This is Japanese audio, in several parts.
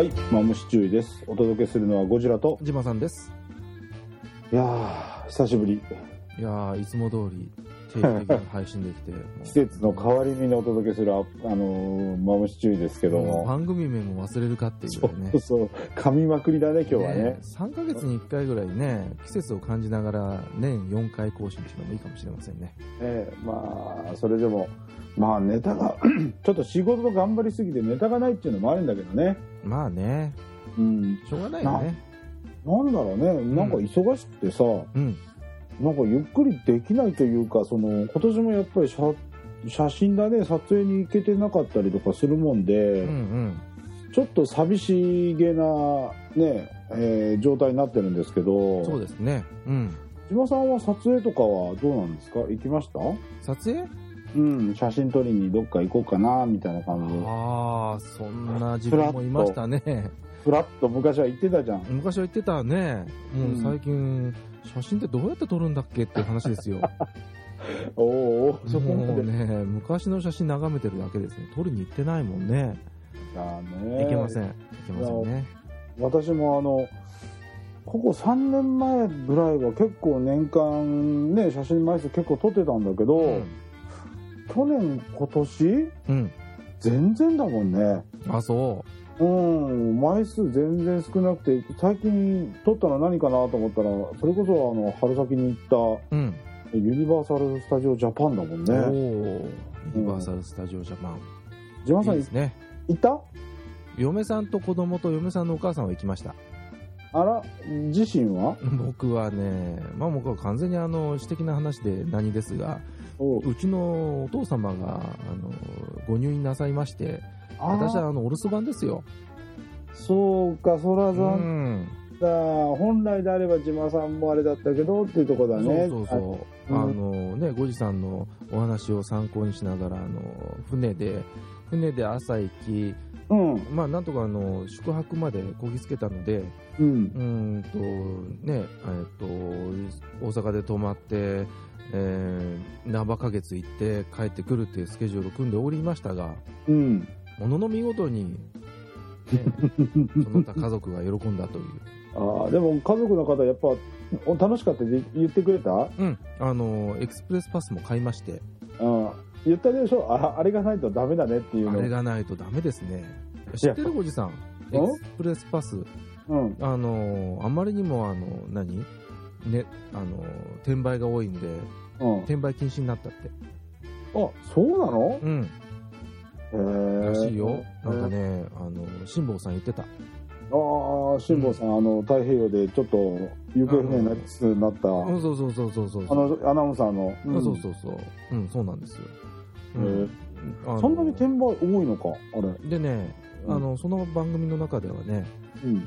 はい、マムシ注意です。お届けするのはゴジラと。ジマさんです。いやー、久しぶり。いやー、いつも通り定期的に配信できて、季節の変わり目にお届けする、あ、あのー、マムシ注意ですけども。番組名も忘れるかっていうねう。そう、噛みまくりだね、今日はね。3ヶ月に1回ぐらいね、季節を感じながら年4回更新っていうのもいいかもしれませんね。ええまあ、それでも、まあ、ネタが、ちょっと仕事と頑張りすぎてネタがないっていうのもあるんだけどね。まあね、うん。しょうがないよね。なんだろうね、なんか忙しくてさ、うん。なんかゆっくりできないというか、その、今年もやっぱり写写真だね、撮影に行けてなかったりとかするもんで、うんうん。ちょっと寂しげな、ね、えー状態になってるんですけど、そうですね。うん。島さんは撮影とかはどうなんですか？行きました？撮影？うん、写真撮りにどっか行こうかな、みたいな感じで。ああ、そんな自分もいましたね。ふらっと昔は行ってたじゃん。昔は言ってたね。もうんう最近、写真ってどうやって撮るんだっけっていう話ですよ。おーおーそこ。もうね、昔の写真眺めてるだけですね。撮りに行ってないもんね。だねいけません。いけませんね。私もあの、ここ3年前ぐらいは結構年間ね、写真枚数結構撮ってたんだけど、うん。去年、今年？うん。全然だもんね。あ、そうん、枚数全然少なくて、最近撮ったの何かなと思ったら、それこそあの、春先に行っう。うん。たユニバーサル・スタジオ・ジャパンだもんおね。ーユニバーサル・スタジオ・ジャパン。島さんいいですね。行った？嫁さんと子供と嫁さんのお母さんは行きました。あら、自身は？僕はね、まあ僕は完全にあの、私的な話で何ですが、おううちのお父様が、あの、ご入院なさいまして、私はあの、お留守番ですよ。そうか、そらう残ん。だ本来であれば島さんもあれだったけどっていうところだね。そうそうそう。ああのね、ごじさんのお話を参考にしながら、あの、船で、船で朝行き、うん、まあ、なんとかあの、宿泊までこぎつけたので、うん、うーんと、ね、えっと、大阪で泊まって、えー、ナバ花月行って帰ってくるっていうスケジュールを組んでおりましたが、うん。ものの見事に、ね、その他家族が喜んだという。ああ、でも家族の方やっぱお楽しかった？って言ってくれた？うん、あの、エクスプレスパスも買いまして、うん。言ったでしょ？ああれがないとダメだねっていうの。あれがないとダメですね。知ってるおじさん？エクスプレスパス。うん。あの、あまりにも、あの、何？ね、あの、転売が多いんで、うん。転売禁止になったって。あ、そうなの？うん。へえ。らしいよ。なんかね、あの、辛坊さん言ってた。ああ、辛坊さん、あの、太平洋でちょっと行方不明になりつつなった、あうん、そうそうそうそうそう。の、アナウンサーの。うんそうそうそう。うん、そうなんですよ。うんあのそんなに転売多いのか？あれ。でね、あの、その番組の中ではね、うん。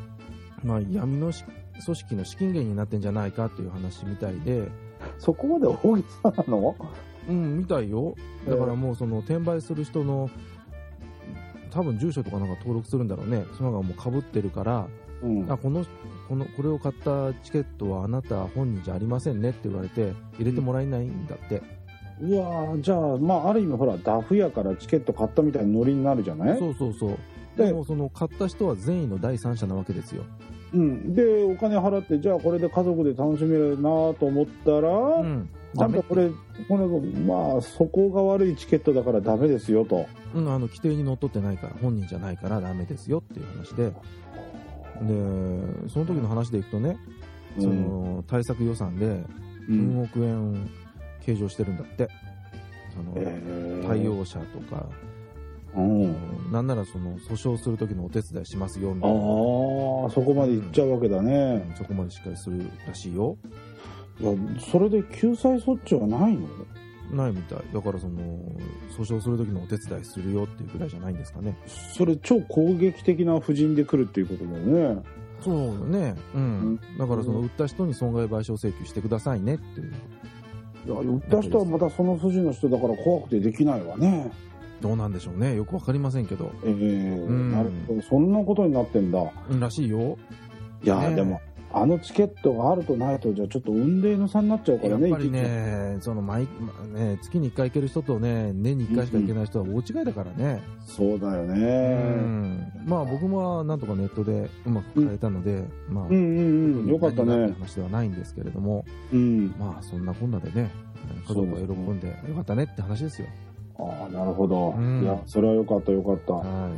まあ、闇のし組織の資金源になってんじゃないかっていう話みたいで、そこまで大げさなの？うん、みたいよ。だからもうその転売する人の、多分住所とかなんか登録するんだろうね。そのがもう被ってるから、うん。あ、この、この、これを買ったチケットはあなた本人じゃありませんねって言われて、入れてもらえないんだって。いやーじゃあ、まあ、ある意味、ほら、ダフやからチケット買ったみたいなノリになるじゃない？そうそうそう。ででもその買った人は善意の第三者なわけですよ。うん。で、お金払って、じゃあこれで家族で楽しめるなと思ったら、うん。ちゃんとこれ、これ、まあ、そこが悪いチケットだからダメですよと。うん、あの、規定にのっとってないから、本人じゃないからダメですよっていう話で。で、その時の話でいくとね、その、対策予算で、う4ん。億円計上してるんだって。その、えー対応者とか、うん。なんならその、訴訟する時のお手伝いしますよ、みああたいな。、そこまで行っちゃうわけだね。そこまでしっかりするらしいよ。いや、それで救済措置はないの？ないみたい。だからその、訴訟する時のお手伝いするよっていうぐらいじゃないんですかね。それ超攻撃的な布陣で来るっていうことだよね。そうだね。うん。うんだからその、売った人に損害賠償請求してくださいねっていう。いや、売った人はまたその筋の人だから怖くてできないわね。どうなんでしょうね。よくわかりませんけど。ええんなるほど。そんなことになってんだ。うんらしいよ。いや、ねえでも、あのチケットがあるとないとじゃちょっと運命の差になっちゃうからねやっぱりね、その毎ね月に1回行ける人とね、年に1回しか行けない人は大違いだからね。そうだようねんまあ僕もなんとかネットでうまく買えたので、まあ、うんうんうんよかったね話ではないんですけれども、うんまあそんなこんなでね、家族が喜んでよかったねって話ですよ。ああなるほど、うん。いやそれはよかったよかった。は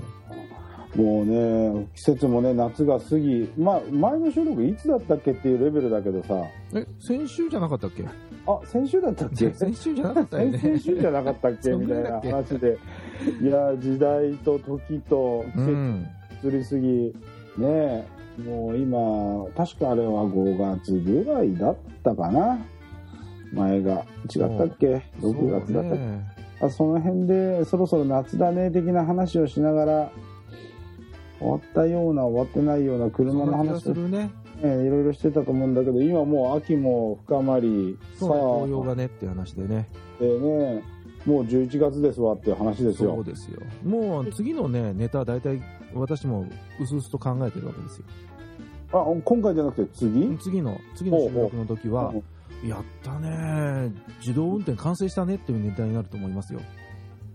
もうね季節もね夏が過ぎまあ前の収録いつだったっけっていうレベルだけどさ。い。え、先週じゃなかったっけ？あ先週だったっけ？先週じゃなかったよね。先々週じゃなかった っけ？みたいな話で。いや時代と時と季節うん。移りすぎ、ねえもう今確かあれは5月ぐらいだったかな。前が。違ったっけ？6月だったっけ？あその辺でそろそろ夏だね的な話をしながら終わったような終わってないような車の話を、するね。ね、いろいろしてたと思うんだけど今もう秋も深まりさそうね、紅葉がねって話でね。あでねもう11月ですわっていう話ですそうよですよ。もう次のね、ネタは大体私もうすうすと考えてるわけですよ。あ今回じゃなくて次？次の、次の収録の時は、やったね自動運転完成したねっていうネタになると思いますよ。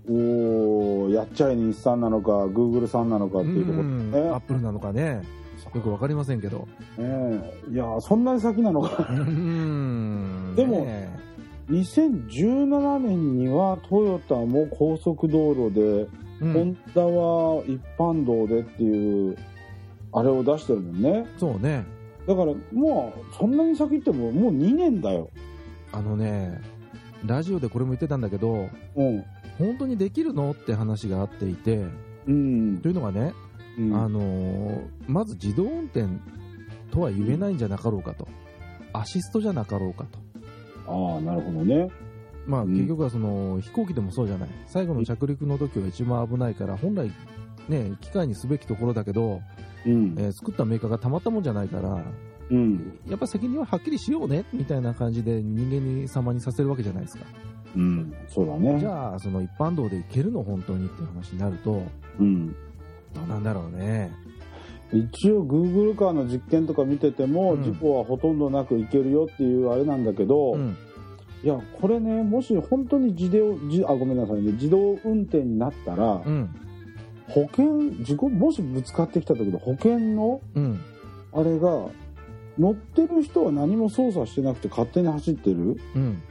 おおやっちゃい日産なのかグーグルさんなのかっていうところねアップルなのかね。よくわかりませんけど。ねいやそんなに先なのかうんでもね2017年にはトヨタも高速道路で、うんホンダは一般道でっていうあれを出してるもんねそうね。だからもうそんなに先ってももう2年だよ。あのね、ラジオでこれも言ってたんだけど、うん。本当にできるのって話があっていて、うん。というのがね、うん。あのーまず自動運転とは言えないんじゃなかろうかと、アシストじゃなかろうかと、ああなるほどね。まあ、うん。結局はその飛行機でもそうじゃない、最後の着陸の時は一番危ないから、本来、ね、機械にすべきところだけど、うん。えー作ったメーカーがたまったもんじゃないから、うん。やっぱ責任ははっきりしようねみたいな感じで人間に様にさせるわけじゃないですか。うん。そうだね。じゃあ、その一般道で行けるの、本当にっていう話になると、うん。どうなんだろうね。一応 Google カーの実験とか見てても、うん。事故はほとんどなくいけるよっていうあれなんだけど、うん、いやこれねもし本当に自動自あごめんなさいね。自動運転になったら、うん、保険事故もしぶつかってきた時の保険のうん、あれが乗ってる人は何も操作してなくて勝手に走ってる。うん。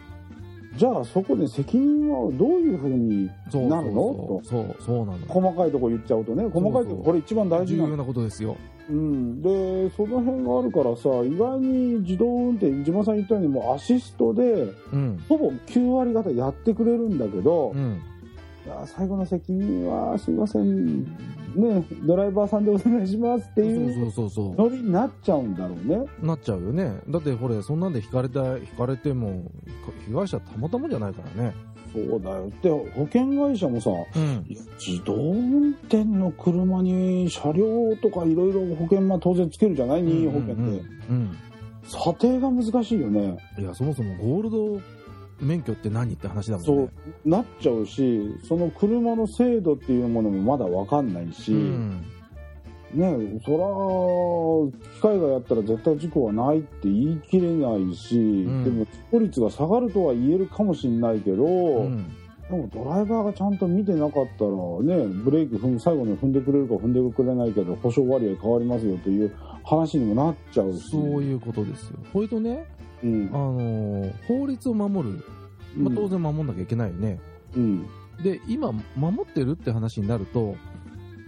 じゃあそこで責任はどういうふうにそうなるの？そうそうそう。なの。細かいとこ言っちゃうとね。細かいとここれ一番大事なの。重要なことですよ。うん、でその辺があるからさ意外に自動運転自慢さん言ったようにもうアシストでうん、ほぼ9割方やってくれるんだけど、うん、いや最後の責任はすいませんねドライバーさんでお願いしますっていうそうそうそうそノリになっちゃうんだろうねう。なっちゃうよね。だって、これ、そんなんで引かれた、引かれても、被害者たまたまじゃないからね。そうだよで保険会社もさうん。自動運転の車に車両とかいろいろ保険まあ当然つけるじゃない？任意保険って、うん。査定が難しいよねいや、そもそもゴールド免許って何って話だもんそねう。なっちゃうしその車の精度っていうものもまだ分かんないし、うん。ねそら機械がやったら絶対事故はないって言い切れないし、んでも事故率が下がるとは言えるかもしれないけど、うん。でもドライバーがちゃんと見てなかったらねブレーキ踏む最後に踏んでくれるか踏んでくれないけど保証割合変わりますよという話にもなっちゃうしそういうことですよ。それとね、うんあのー法律を守る。まあ、当然守んなきゃいけないよね。うんで、今、守ってるって話になると、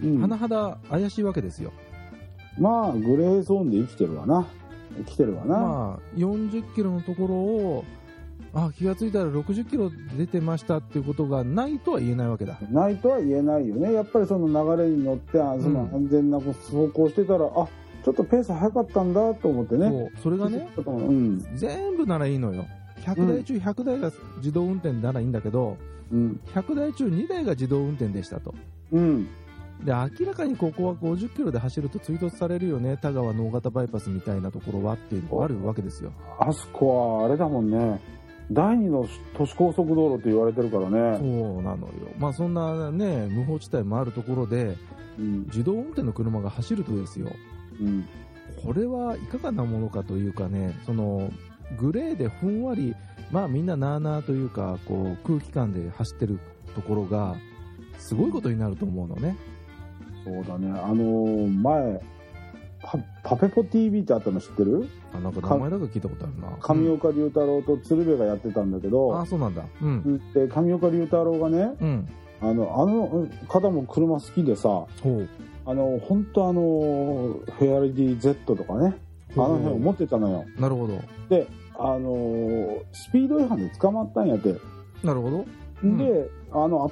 うん甚だ怪しいわけですよ。まあグレーゾーンで生きてるわな生きてるわな、まあ、40キロのところを、あ、気がついたら60キロ出てましたっていうことがないとは言えないわけだ。ないとは言えないよねやっぱりその流れに乗ってあそのうん安全な走行してたら、あちょっとペース速かったんだと思ってね。そう。それがね、うん。全部ならいいのよ。100台中100台が自動運転ならいいんだけど、うん。100台中2台が自動運転でしたと。うん。で、明らかにここは50キロで走ると追突されるよね、田川能形バイパスみたいなところはっていうのがあるわけですよ。あそこはあれだもんね。第二の都市高速道路って言われてるからそうね、なのよ。まあそんなね、無法地帯もあるところで、うん。自動運転の車が走るとですよ、うんこれはいかがなものかというかね、その、グレーでふんわり、まあみんななあなあというか、こう、空気感で走ってるところが、すごいことになると思うのね。そうだね。あのー前、パパペポ TV ってあったの知ってる？あ、なんか名前だけ聞いたことあるな。上岡龍太郎と鶴瓶がやってたんだけうんあ、ど、そうなんだ。うん。で、上岡龍太郎がね、うん。あの、あの方も車好きでさ、ほう。あの、本当あの、フェアリディ Z とかね、あの辺を持ってたのよ。なるほど。で、あの、スピード違反で捕まったんやって。なるほど。うんで、あの、あっ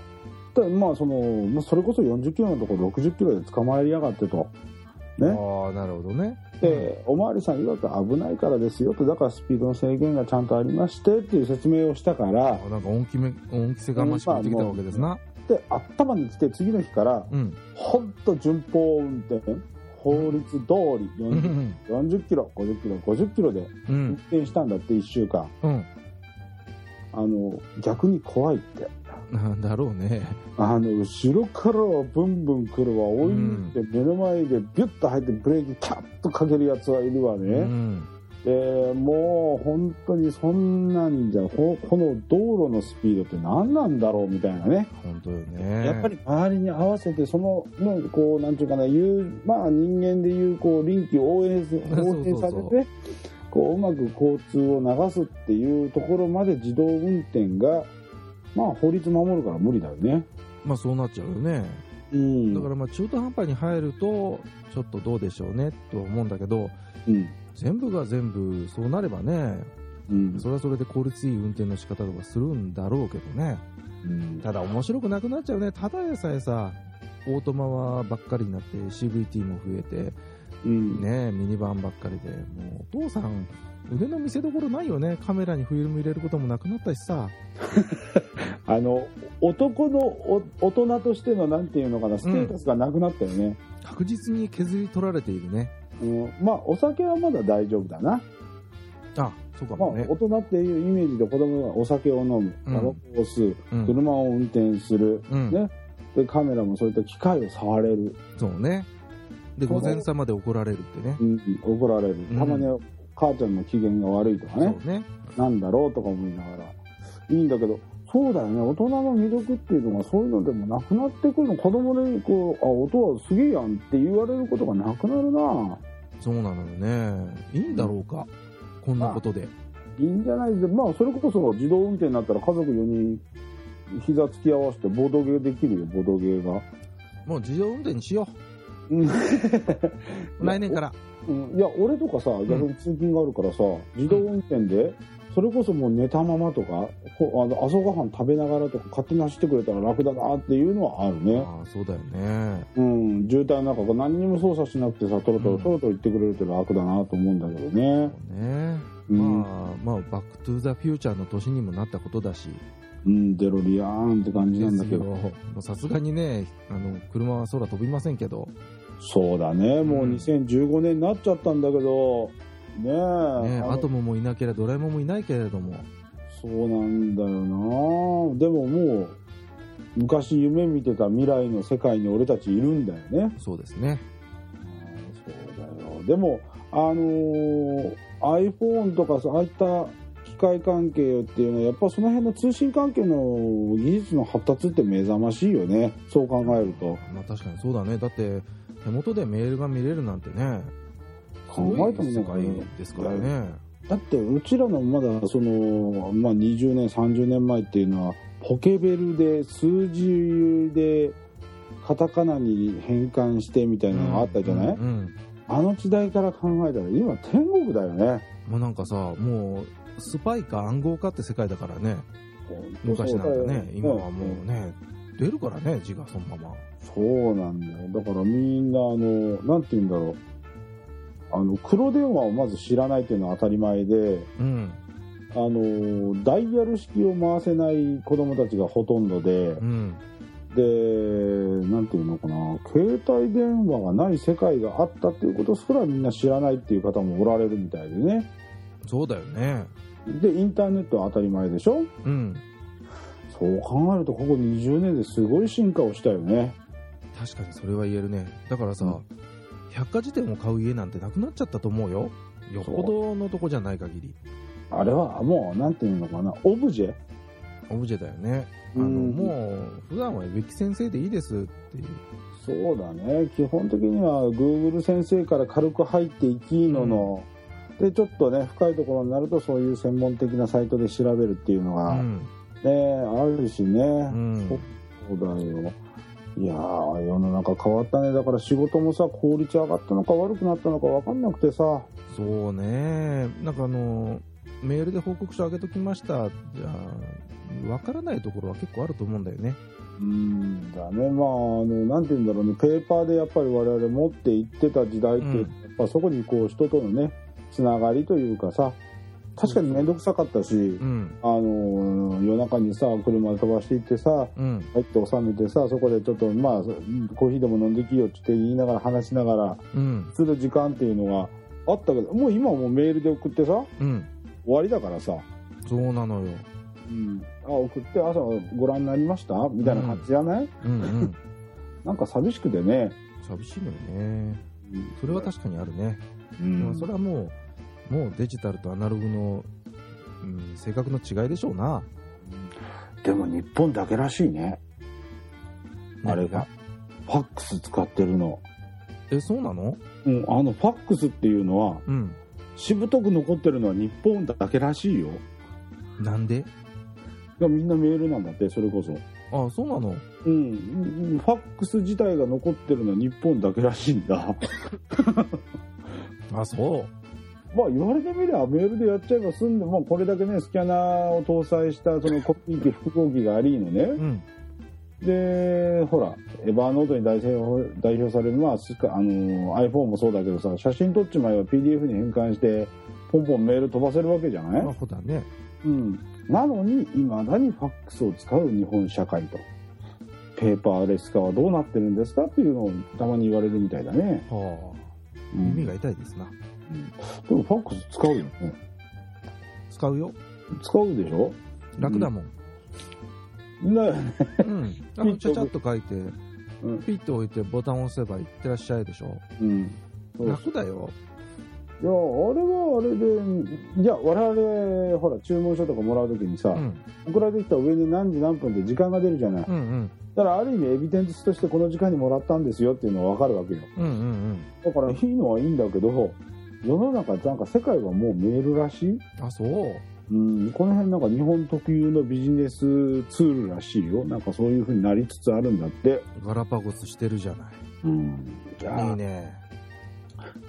た、まあその、まあそれこそ40キロのところ60キロで捕まえやがってと。ね。ああ、なるほどね。で、おまわりさん曰く危ないからですよと、だからスピードの制限がちゃんとありましてっていう説明をしたから、あなんか恩気め、恩着せがましく言ってきたわけですな。で、頭に来て次の日から、うん。ほんと順法運転、法律通りう40ん。40キロ、50キロ、50キロでう運ん。転したんだって1週間。うん。あの、逆に怖いって。なんだろうね。あの、後ろからはブンブン来るわ、追い抜いて目の前でビュッと入ってブレーキキャッとかけるやつはいるわうね。ん。で、もう本当にそんなんじゃ、ここの道路のスピードって何なんだろうみたいなね。本当よね。やっぱり周りに合わせて、その、のこう、なんていうかな、言う、まあ人間でいう、こう、臨機応変 応変されて、こう、うまく交通を流すっていうところまで自動運転が、まあ法律守るから無理だよね。まあそうなっちゃうよね。うん。だからまあ中途半端に入ると、ちょっとどうでしょうねと思うんだけど、うん。全部が全部そうなればね、うん。それはそれで効率いい運転の仕方とかするんだろうけどね。うんただ面白くなくなっちゃうね。ただでさえさ、オートマはばっかりになって CVT も増えて、うん。ねミニバンばっかりで、もうお父さん、腕の見せ所ないよね。カメラにフィルム入れることもなくなったしさ。あの、男のお大人としての、なんていうのかな、ステータスがなくなったよね。確実に削り取られているね。うん。まあ、お酒はまだ大丈夫だな。あ、そうかまあもね、。大人っていうイメージで子供がお酒を飲む、うんタバコを吸う、うん。車を運転する、うんねで、カメラもそういった機械を触れる、そうね。で、午前様で怒られるってね。うん、怒られる。うんたまに母ちゃんの機嫌が悪いとかね、そうね。なんだろうとか思いながら。いいんだけど、そうだよね、大人の魅力っていうのがそういうのでもなくなってくるの。子供にこう、あ、音はすげえやんって言われることがなくなるなそうなのよね。いいんだろうか。こんなことで。いいんじゃないで、まあ、それこそ自動運転になったら家族4人、膝突き合わせてボードゲーできるよ、ボードゲーが。もう自動運転にしよう。来年から。うんいや、俺とかさ、逆に通勤があるからさ、自動運転で、それこそもう寝たままとか、ほあの朝ごはん食べながらとか勝手に走ってくれたら楽だなっていうのはあるね。ああ、そうだよね。うん、渋滞の中が何にも操作しなくてさ、トロトロうんトロトロ行ってくれるって楽だなと思うんだけどそうね。ね。うん、まあ、まあ、 Backクトゥーザフューチャーの年にもなったことだし。うん、デロリアーンって感じなんだけど。さすがにね、あの、車は空飛びませんけど、そうだね、もううん2015年になっちゃったんだけど、ねえ。ね、あのアトムもいなければドラえもんもいないけれども、そうなんだよなでももう、昔夢見てた未来の世界に俺たちいるんだよね。そうですね。そうだよ。でも、あのー iPhone とかそうああいった機械関係っていうのは、やっぱその辺の通信関係の技術の発達って目覚ましいよね。そう考えると。まあ確かにそうだね。だって、手元でメールが見れるなんてね、す考えても世界なんかねですからね。だって、うちらのまだ、その、まあ、20年、30年前っていうのは、ポケベルで、数字で、カタカナに変換してみたいなのがあったじゃない、うんうんあの時代から考えたら、今天国だよね。もうなんかさ、もう、スパイか暗号かって世界だからね。昔なんてね、今はもうね、出るからね、字がそのまま。そうなんだよ。だからみんな、あの、なんて言うんだろう。あの、黒電話をまず知らないっていうのは当たり前で、うん。あの、ダイヤル式を回せない子供たちがほとんどでう、ん。で、なんていうのかな、携帯電話がない世界があったっていうことすらみんな知らないっていう方もおられるみたいでね。そうだよね。で、インターネットは当たり前でしょ？うん。そう考えると、ここ20年ですごい進化をしたよね。確かにそれは言えるね。だからさ、うん百科事典を買う家なんてなくなっちゃったと思うよ。よっぽどのとこじゃない限り。あれはもう、なんていうのかな、オブジェオブジェだよね。あの、うんもう、普段は植木先生でいいですっていう。そうだね。基本的には Google 先生から軽く入っていきのの、で、ちょっとね、深いところになるとそういう専門的なサイトで調べるっていうのうが、ね、ん。あるしね。うん。そうだよ。いやー、世の中変わったね。だから仕事もさ、効率上がったのか悪くなったのか分かんなくてさ。そうね。なんかあの、メールで報告書あげときました。じゃあ、わからないところは結構あると思うんだよね。うんだね。まあ、あの、なんて言うんだろうね。ペーパーでやっぱり我々持っていってた時代って、うんやっぱそこにこう人とのね、つながりというかさ、確かに面倒くさかったし、うん。あの夜中にさ車飛ばしていってさうん。入って収めてさそこでちょっとまあコーヒーでも飲んできよって言いながら話しながらうん。する時間っていうのがあったけどもう今はもうメールで送ってさうん。終わりだからさ、そうなのよ。うん、あ送って朝ご覧になりました？みたいな感じじゃない、うんうん。なんか寂しくてね、寂しいのよね。それは確かにあるね。うんまあそれはもう、もうデジタルとアナログの、うん、性格の違いでしょうな。でも日本だけらしいね。あれが。ファックス使ってるの、え、そうなの？うん、あのファックスっていうのはうん。しぶとく残ってるのは日本だけらしいよ。なんで？がみんなメールなんだってそれこそ。あ、そうなの？うん。うんファックス自体が残ってるのは日本だけらしいんだ。あ、そまあ言われてみればメールでやっちゃえば済んでもうこれだけねスキャナーを搭載したそのコピー機複合機がありのねう。うん。でほらエヴァーノートに代表代表されるのはスカあの iPhone もそうだけどさ写真撮っちまえば PDF に変換してポンポンメール飛ばせるわけじゃない、まあ、そうだね。うん、なのにいまだにファックスを使う日本社会とペーパーレス化はどうなってるんですか？っていうのをたまに言われるみたいだね、はあ。うん耳が痛いですな。でもファックス使うよね使うよ。使うでしょ？楽だもん。だよね、うん。あの、ちゃちゃっと書いて、うんピッと置いてボタンを押せばいってらっしゃいでしょ？うん、そう楽だよ。いやあれはあれでじゃあ我々ほら注文書とかもらう時にさ、うん。送られてきた上に何時何分って時間が出るじゃない、うんうん。だからある意味エビデンスとしてこの時間にもらったんですよっていうのは分かるわけようんうんうん。だからいいのはいいんだけど世の中なんか世界はもうメールらしいあ、そう。うん、この辺なんか日本特有のビジネスツールらしいよ。なんかそういう風になりつつあるんだって。ガラパゴスしてるじゃない。うん。いやいいね。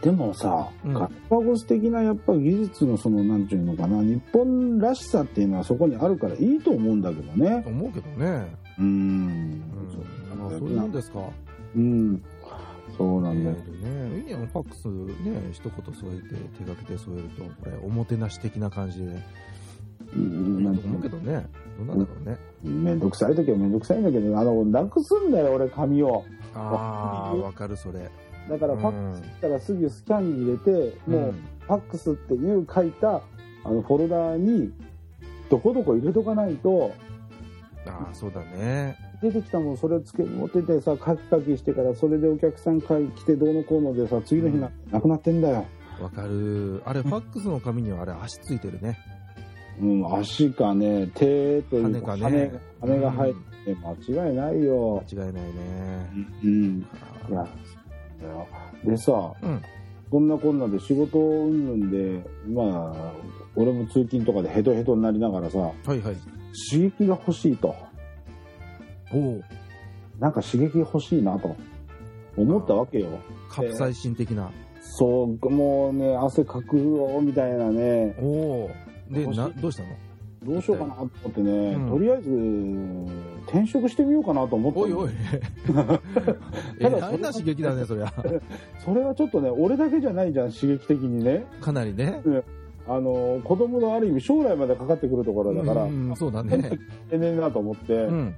でもさ、うんガラパゴス的なやっぱ技術のその、なんていうのかな、日本らしさっていうのはそこにあるからいいと思うんだけどね。思うけどね。うん。うん。まあ、そういうもんで。ですか。うん。そうなんだよ。ね。ファックスね、一言添えて、手書きで添えると、これ、おもてなし的な感じで、うんなんいいと思うけどね。どうなんだろうね。めんどくさい時はめんどくさいんだけど、あの、なくすんだよ、俺、紙を。ああ、わかる、それ。だからファックスしたらすぐスキャンに入れて、もう、んファックスっていう書いたあのフォルダーにどこどこ入れとかないとああ、そうだね。出てきたもんそれをつけ持っててさカキカキしてからそれでお客さん来てどうのこうのでさ次の日な,、なくなってんだよ、わかる。あれ、ファックスの紙にはあれ、足ついてるね。うん、足かね手というか羽かね。羽が入っうんて間違いないよ、間違いないね。うん、いやでさーうん。そんなこんなで仕事うんぬんでまあ俺も通勤とかでヘトヘトになりながらさはいはい。刺激が欲しいと。なんか刺激欲しいなと思ったわけよ。カプサイシン的な。そう、もうね、汗かくよ、みたいなね、おお。で、な、どうしたの？どうしようかなと思ってね、うんとりあえず、転職してみようかなと思って。おいおい。えただらいな刺激だね、そりゃ。それはちょっとね、俺だけじゃないじゃん、刺激的にね。かなりね。あの、子供のある意味将来までかかってくるところだから、うん、そうだね。えねえなと思って、うん。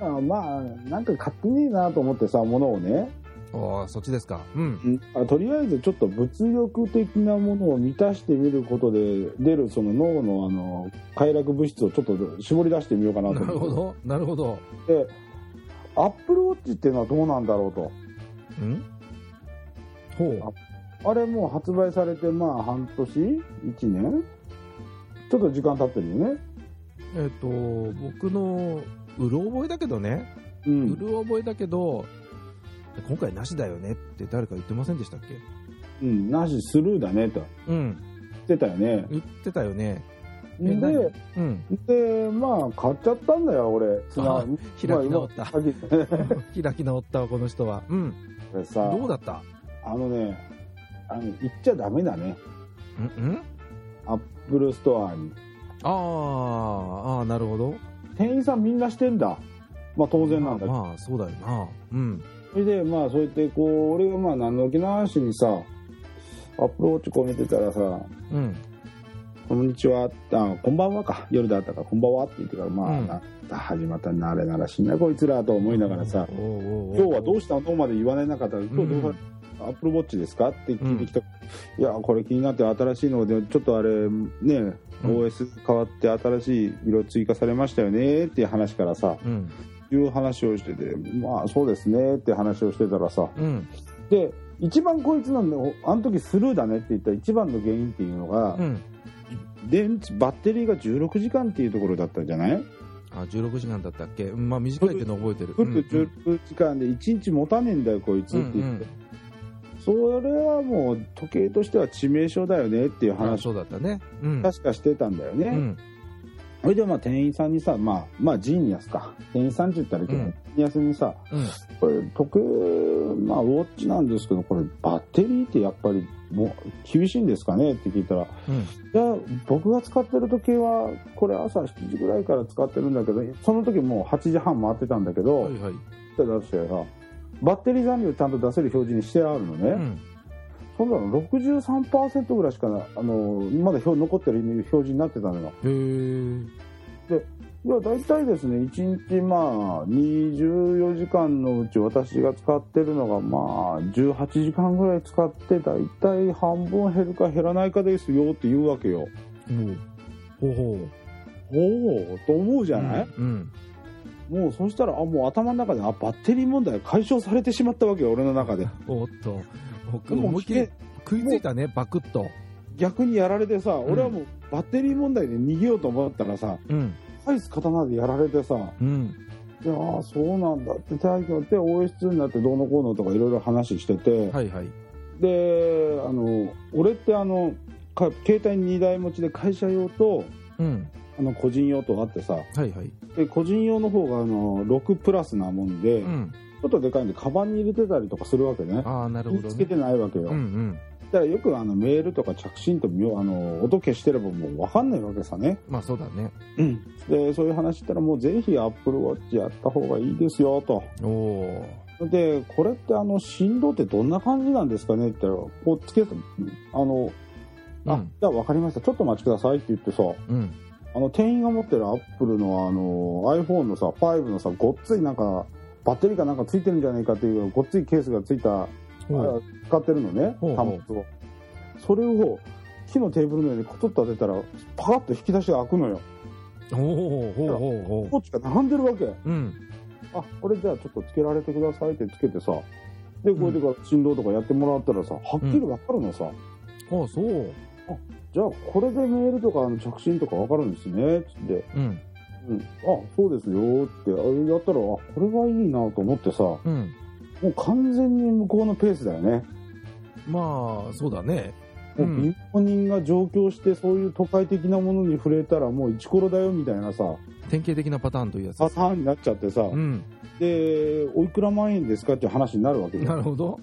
あまあ、なんか買ってねえなと思ってさ、ものをね、おーそっちですか。うん。うんあとりあえずちょっと物欲的なものを満たしてみることで出るその脳のあの快楽物質をちょっと絞り出してみようかなとなるほ思ど。なるほど。ってアップルウォッチっていうのはどうなんだろうとうん？ほう。あれもう発売されてまあ半年 ?1 年？ちょっと時間経ってるよね。えっ、と、僕の、うろ覚えだけどね、う。うんる覚えだけど、今回なしだよねって誰か言ってませんでしたっけ？うん。なしスルーだねとうん。言ってたよね。言ってたよね。えで、何うん。で、まあ買っちゃったんだよ、俺。つなあ開き直った 開き直ったわ、この人は。うん。これさ、どうだった？あのね、あの、言っちゃダメだね。うんうん？アップルストアに。あーあー、なるほど。店員さんみんなしてんだ。まあ当然なんだけど。まあ、まあそうだよな。うん。それで、まあそうやってこう、俺がまあ何の気なしにさ、アップルウォッチこう見てたらさ、うん。こんにちは、あ、こんばんはか、夜だったから、こんばんはって言ってから、まあ、うんな始まったな、あれならしんなこいつらと思いながらさ、今日はどうしたの？まで言われなかったら、今日どうさうんアップルウォッチですか？って聞いてきた、いや、これ気になって新しいので、ちょっとあれ、ね、うん。OS 変わって新しい色追加されましたよね？っていう話からさ、うん。いう話をしてて、まあそうですね。って話をしてたらさ、うん。で、一番こいつなんで、あの時スルーだねって言った一番の原因っていうのが、うん。電池、バッテリーが16時間っていうところだったじゃない？あ、16時間だったっけ？うんまあ短いっていうの覚えてる。フル16時間で1日持たねえんだよ、こいつって言って。それはもう時計としては致命傷だよねっていうあ話そうだったね。うん。確かしてたんだよね。うん。それでまあ店員さんにさ、まあ、まあ Genius か。店員さんって言ったらいいけど、うん Genius にさ、うん。これ時計、まあウォッチなんですけど、これバッテリーってやっぱりもう厳しいんですかねって聞いたら、うん。いや、僕が使ってる時計は、これ朝7時ぐらいから使ってるんだけど、その時もう8時半回ってたんだけど、はいはい。って出してさ、バッテリー残量ちゃんと出せる表示にしてあるのね。うん。そんなの63%ぐらいしかな、あの、まだ表残ってる表示になってたのよ。へー。いや、大体ですね、1日まあ、24時間のうち私が使ってるのがまあ、18時間ぐらい使って、大体半分減るか減らないかですよって言うわけよ。もう。ほうほう。おおと思うじゃない、うん。もうそしたら、あ、もう頭の中で、あ、バッテリー問題解消されてしまったわけよ、俺の中で。おっと。僕もう思いっきり食いついたね、バクッと。逆にやられてさ、俺はもうバッテリー問題で逃げようと思ったらさ、うん。サイズ刀でやられてさ、うん。いやーそうなんだって体験って OS2 になってどうのこうのとかいろいろ話してて、はいはい。で、あの、俺ってあの、か携帯2台持ちで会社用と、うん。あの、個人用とあってさ、はいはい。で、個人用の方があの、6プラスなもんで、ちうん。ょっとでかいんで、カバンに入れてたりとかするわけね。ああ、なるほどね。つけてないわけよ。うんうん。だからよくあのメールとか着信とあの音消してればもう分かんないわけさね。まあそうだね。で、そういう話したらもうぜひ Apple Watch やった方がいいですよと。おおで、これってあの振動ってどんな感じなんですかねって言ったら、こうつけた、あの、ー。あ、じゃあ分かりました。ちょっとお待ちくださいって言ってさ、うん。あの店員が持ってる Apple のあの iPhone のさ、5のさ、ごっついなんか、バッテリーかなんかついてるんじゃないかっていうごっついケースがついたほうあ使ってるのね、端末を。それを木のテーブルの上にコトッと当てたら、パカッと引き出しが開くのよ。ほうほうほうほうほこっちが並んでるわけ。う。うん。あ、これじゃあちょっとつけられてくださいってつけてさ。で、これでから振動とかやってもらったらさ、はっきりわかるのさ。ああ、そう。じゃあこれでメールとかあの着信とかわかるんですね。つって。うん。うん。あ、そうですよって、あれやったら、あ、これはいいなと思ってさ、もうん。う完全に向こうのペースだよね。まあ、そうだね。もう貧乏人が上京してそういう都会的なものに触れたらもうイチコロだよみたいなさ、典型的なパターンというやつです。パターンになっちゃってさ、うん。で、おいくら万円ですかっていう話になるわけなよ。るほど。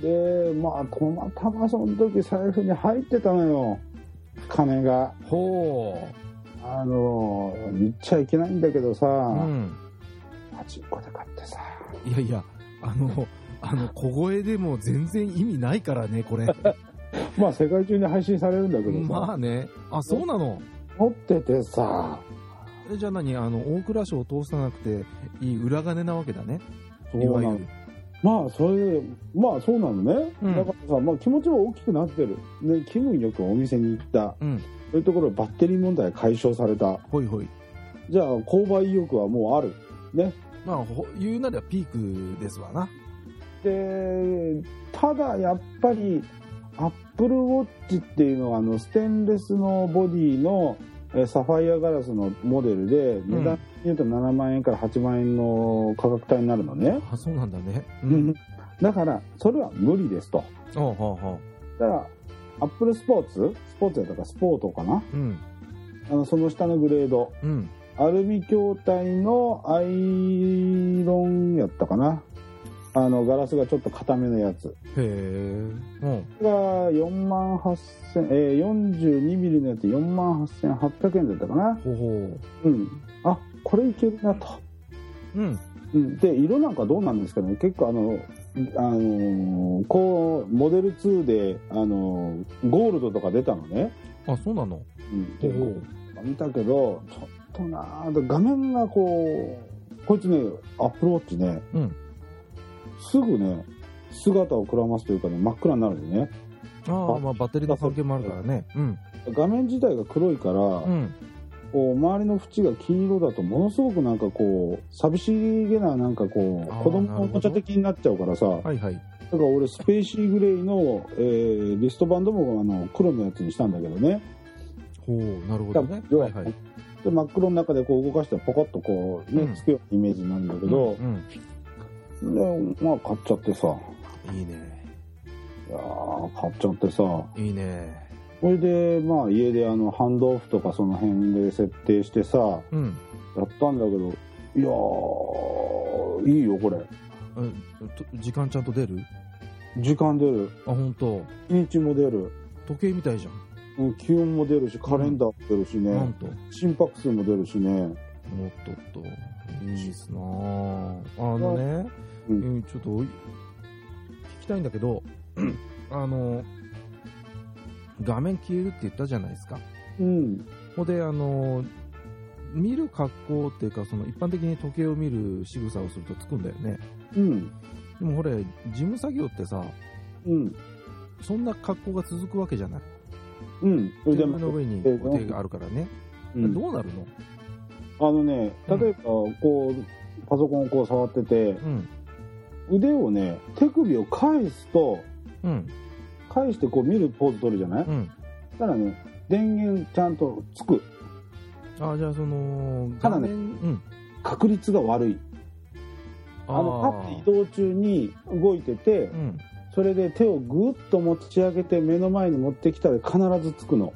で、まあ、たまたまその時財布に入ってたのよ。金が。ほあの、言っちゃいけないんだけどさ、う。うん。パチンコで買ってさ、いやいや、あの、あの、小声でも全然意味ないからね、これ。まあ世界中に配信されるんだけどさ、まあね。あ、そうなの？持っててさ、えじゃあ何？あの、大蔵省を通さなくていい裏金なわけだね。いわゆる。まあそれで、まあそうなのね。うんだからさ、まあ気持ちは大きくなってる。で、気分よくお店に行った。うん。そういうところでバッテリー問題解消された。ほいほい。じゃあ購買意欲はもうある。ね。まあ、ほ言うならピークですわな。でただやっぱりアップルウォッチっていうのはあのステンレスのボディのえーサファイアガラスのモデルで値段で言うと7万円から8万円の価格帯になるのね、あ、そうなんだね。ううんん。だからそれは無理ですとほうほうほだからアップルスポーツスポーツやったかスポートかな？う。うん。あのその下のグレードうん。アルミ筐体のアイロンやったかな？あのガラスがちょっと硬めのやつへえ。うん。が4万8000えー、42ミリのやつ4万8800円だったかな？ほうほうんあこれいけるなと、う。うん。うん、で色なんかどうなんですかね結構あのあのーこうモデル2であのーゴールドとか出たのね、あ、そうなの？うん、ほうほう。見たけどちょっとなー画面がこうこいつねアップルウォッチねうん。すぐね姿をくらますというかね真っ暗になるのねああ、まあバッテリーの関係もあるからね。うん。画面自体が黒いから、うん。こう周りの縁が金色だとものすごくなんかこう寂しげななんかこう子供のおもちゃ的になっちゃうからさだかはいはい。ら俺スペーシーグレーの、えーリストバンドもあの黒のやつにしたんだけどねほう、なるほどね。要ははいはい。で真っ黒の中でこう動かしてポコッとこうね、うんつくようなイメージになるんだけど、うん。でまあ買っちゃってさうんいいね。いやー買っちゃってさいいね。それでまあ家であのハンドオフとかその辺で設定してさうん。やったんだけどいやーいいよこれ時間ちゃんと出る？時間出るあ、本当。日にちも出る時計みたいじゃん。うん気温も出るしカレンダーも出るしね、なんと。心拍数も出るしねおっとっと。いいっすなああのね、ううんん、ちょっと、聞きたいんだけど、あの、画面消えるって言ったじゃないですか。うんほんで、あの、見る格好っていうか、その一般的に時計を見る仕草をするとつくんだよね。うんでもこれ、事務作業ってさ、うんそんな格好が続くわけじゃない。うんテーブルの上に手があるからね。うんどうなるの？あのね例えばこうパソコンをこう触っててうん。腕をね手首を返すとうん。返してこう見るポーズ取るじゃない、うん。ただね電源ちゃんとつくあ、じゃあその、ただねうん。確率が悪いあの立って移動中に動いててうん。それで手をぐっと持ち上げて目の前に持ってきたら必ずつくの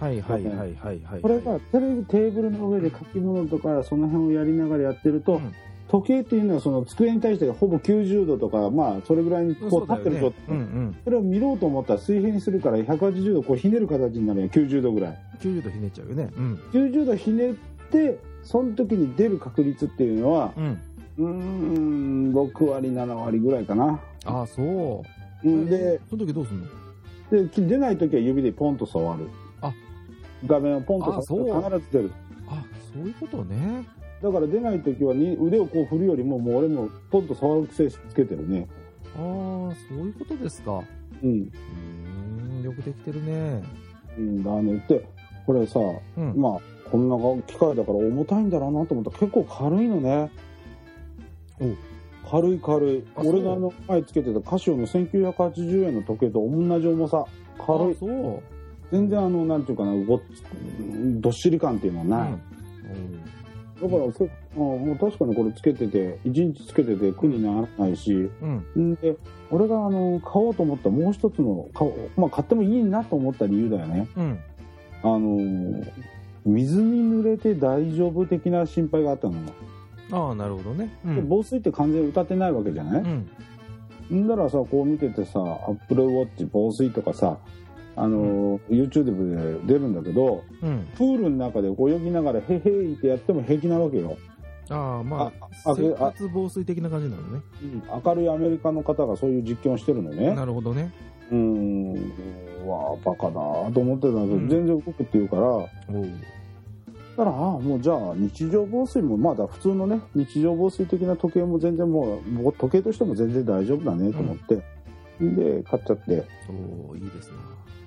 はいはいはいはいはい。これがテレビテーブルの上で書き物とかその辺をやりながらやってると、うん時計っていうのはその机に対してほぼ90度とかまあそれぐらいにこう立ってる状態、うんうん。それを見ろうと思ったら水平にするから180度こうひねる形になるよ90度ぐらい90度ひねっちゃうよね。うん。90度ひねってその時に出る確率っていうのはうん。うーん6割7割ぐらいかなああ、そう。うんでその時どうすんの？で出ない時は指でポンと触るあ画面をポンと触るあと必ず出るあ、そういうことね。だから出ない時はに腕をこう振るよりももう俺もポンと触る癖つけてるね。ああ、そういうことですか。うん、うーん、よくできてるね。うん、だねってこれさうん。まあこんな機械だから重たいんだろうなと思ったら結構軽いのね。軽い軽い。俺があの前つけてたカシオの1980円の時計と同じ重さ。軽い。あそう。全然あのなんていうかなごっどっしり感っていうのはない、うんだから結構もう確かにこれつけてて1日つけてて苦にならないし、うん。んで俺があの買おうと思ったもう一つの買まあ、買ってもいいなと思った理由だよねうん。あの水に濡れて大丈夫的な心配があったのよ、ああ、なるほどね。うん。で防水って完全に歌ってないわけじゃない、うん。んだらさこう見ててさアップルウォッチ防水とかさあの、YouTube で出るんだけどうん。プールの中で泳ぎながらへへいってやっても平気なわけよ、ああ、まああ、あ生活防水的な感じなのね。明るいアメリカの方がそういう実験をしてるのねなるほどね。うーんうわバカだなと思ってたんだけど、うん全然動くって言うからおう。だからああもうじゃあ日常防水もまだ普通のね日常防水的な時計も全然もう時計としても全然大丈夫だねと思って、で買っちゃっておおいいですな。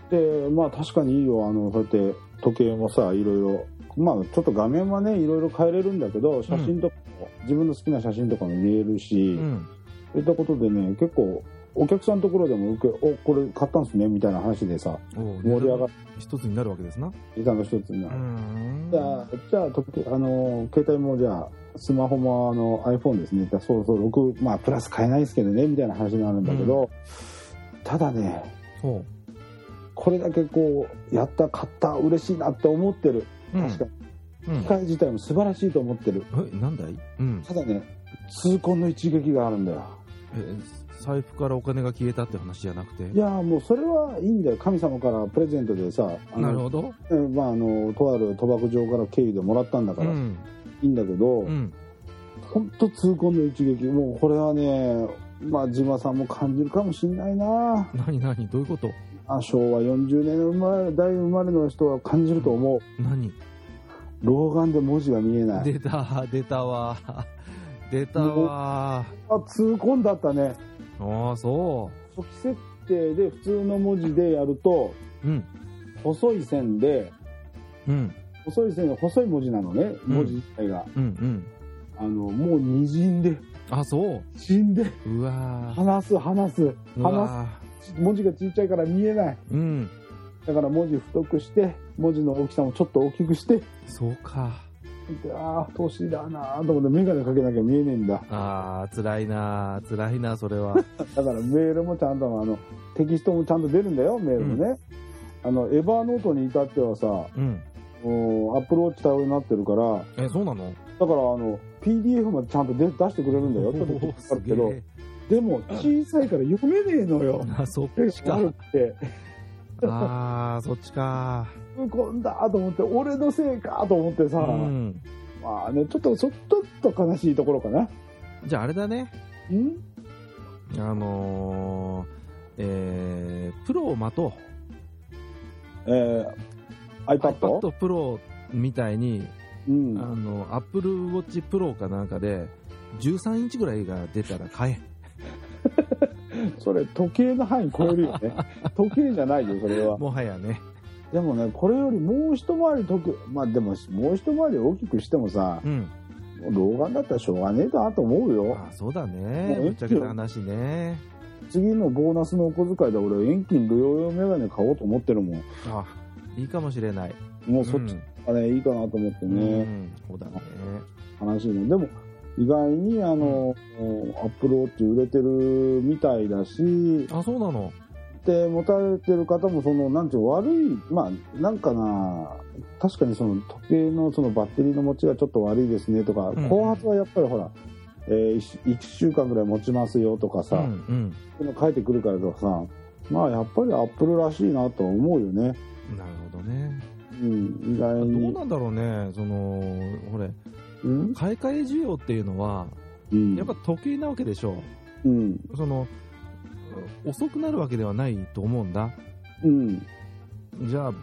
でまあ確かにいいよあのそうやって時計もさいろいろまあちょっと画面はねいろいろ変えれるんだけど写真とかも、自分の好きな写真とかも見えるし、うん。いったことでね、結構、お客さんのところでも受け、お、これ買ったんすね、みたいな話でさ、盛り上がっ一つになるわけですな。ていたの一つになうる。んじゃあ、じゃあ、とあの、携帯もじゃあ、スマホもあの iPhone ですね。じゃあそうそう、6、まあ、プラス買えないですけどね、みたいな話になるんだけど、ただね、ほこれだけこう、やった、買った、嬉しいなって思ってる。う。確かに。うん。機械自体も素晴らしいと思ってる。え、なんだい？うん。ただね、痛恨の一撃があるんだよ。え、財布からお金が消えたって話じゃなくて？いやーもうそれはいいんだよ。神様からプレゼントでさ、なるほど。えまああの、とある賭博場から経由でもらったんだから、いうん。いんだけど、うん。ほんと痛恨の一撃。もうこれはね、まあ、島さんも感じるかもしんないな。何何？どういうこと？あ昭和40年生まれ、代生まれの人は感じると思う。何？老眼で文字が見えない。出た、出たわ。出たわ。あ、痛恨だったね。ああ、そ初期設定で普通の文字でやると、う。うん。細い線で、うん。細い線で細い文字なのね、うん文字自体が。うん。うん。あの、もう滲んで、あ、そう。死んで、うわー話す、話す、う話わす。文字がちっちゃいから見えない。ーうん。だから文字太くして、文字の大きさもちょっと大きくして、そうか。でああ、年だなーと思って眼鏡かけなきゃ見えねえんだ。ああ、辛いな辛いなそれは。だからメールもちゃんとあの、テキストもちゃんと出るんだよ、メールもね。あの、エヴァーノートに至ってはさ、うん。アップルウォッチ対応になってるから、え、そうなの？だからあの、PDF までちゃんと出出してくれるんだよ。ちょっとかけどでも小さいから読めねえのよあ、そっ手ちか。あ あ、そっちか。うこんだと思って、俺のせいかと思ってさ、うん。まあね、ちょっと、ちょっと悲しいところかな。じゃああれだね。ん？あのー、えー、プロを待とう。えー、iPad? iPad Pro みたいに、うん。あの、Apple Watch Pro かなんかで、13インチぐらいが出たら買え。それ、時計の範囲超えるよね。時計じゃないよ、それは。もはやね。でもね、これよりもう一回り時計、まあでも、もう一回り大きくしてもさう、ん。もう老眼だったらしょうがねえかなと思うよ。あそうだもね。うぶっちゃけた話ね。次のボーナスのお小遣いで俺、遠近療養メガネ買おうと思ってるもん。あ、いいかもしれない。もうそっちがね、いいかなと思ってうね、ん。そうだね。話しいの。でも、意外にあの、アップルウォッチ売れてるみたいだし、あ、そうなの？で、持たれてる方もその、なんていうの悪い、まあ、なんかな、確かにその時計のそのバッテリーの持ちがちょっと悪いですねとか、うん後発はやっぱりほら、えー、1, 週間ぐらい持ちますよとかさ、うん、うん。書いてくるからとかさ、まあやっぱりアップルらしいなと思うよね。なるほどね。うん、意外どうに。なんだろうね。その、ほれ、うん買い替え需要っていうのは、うん。やっぱ時計なわけでしょ。うん。その、遅くなるわけではないと思うんだ。うん。じゃあ、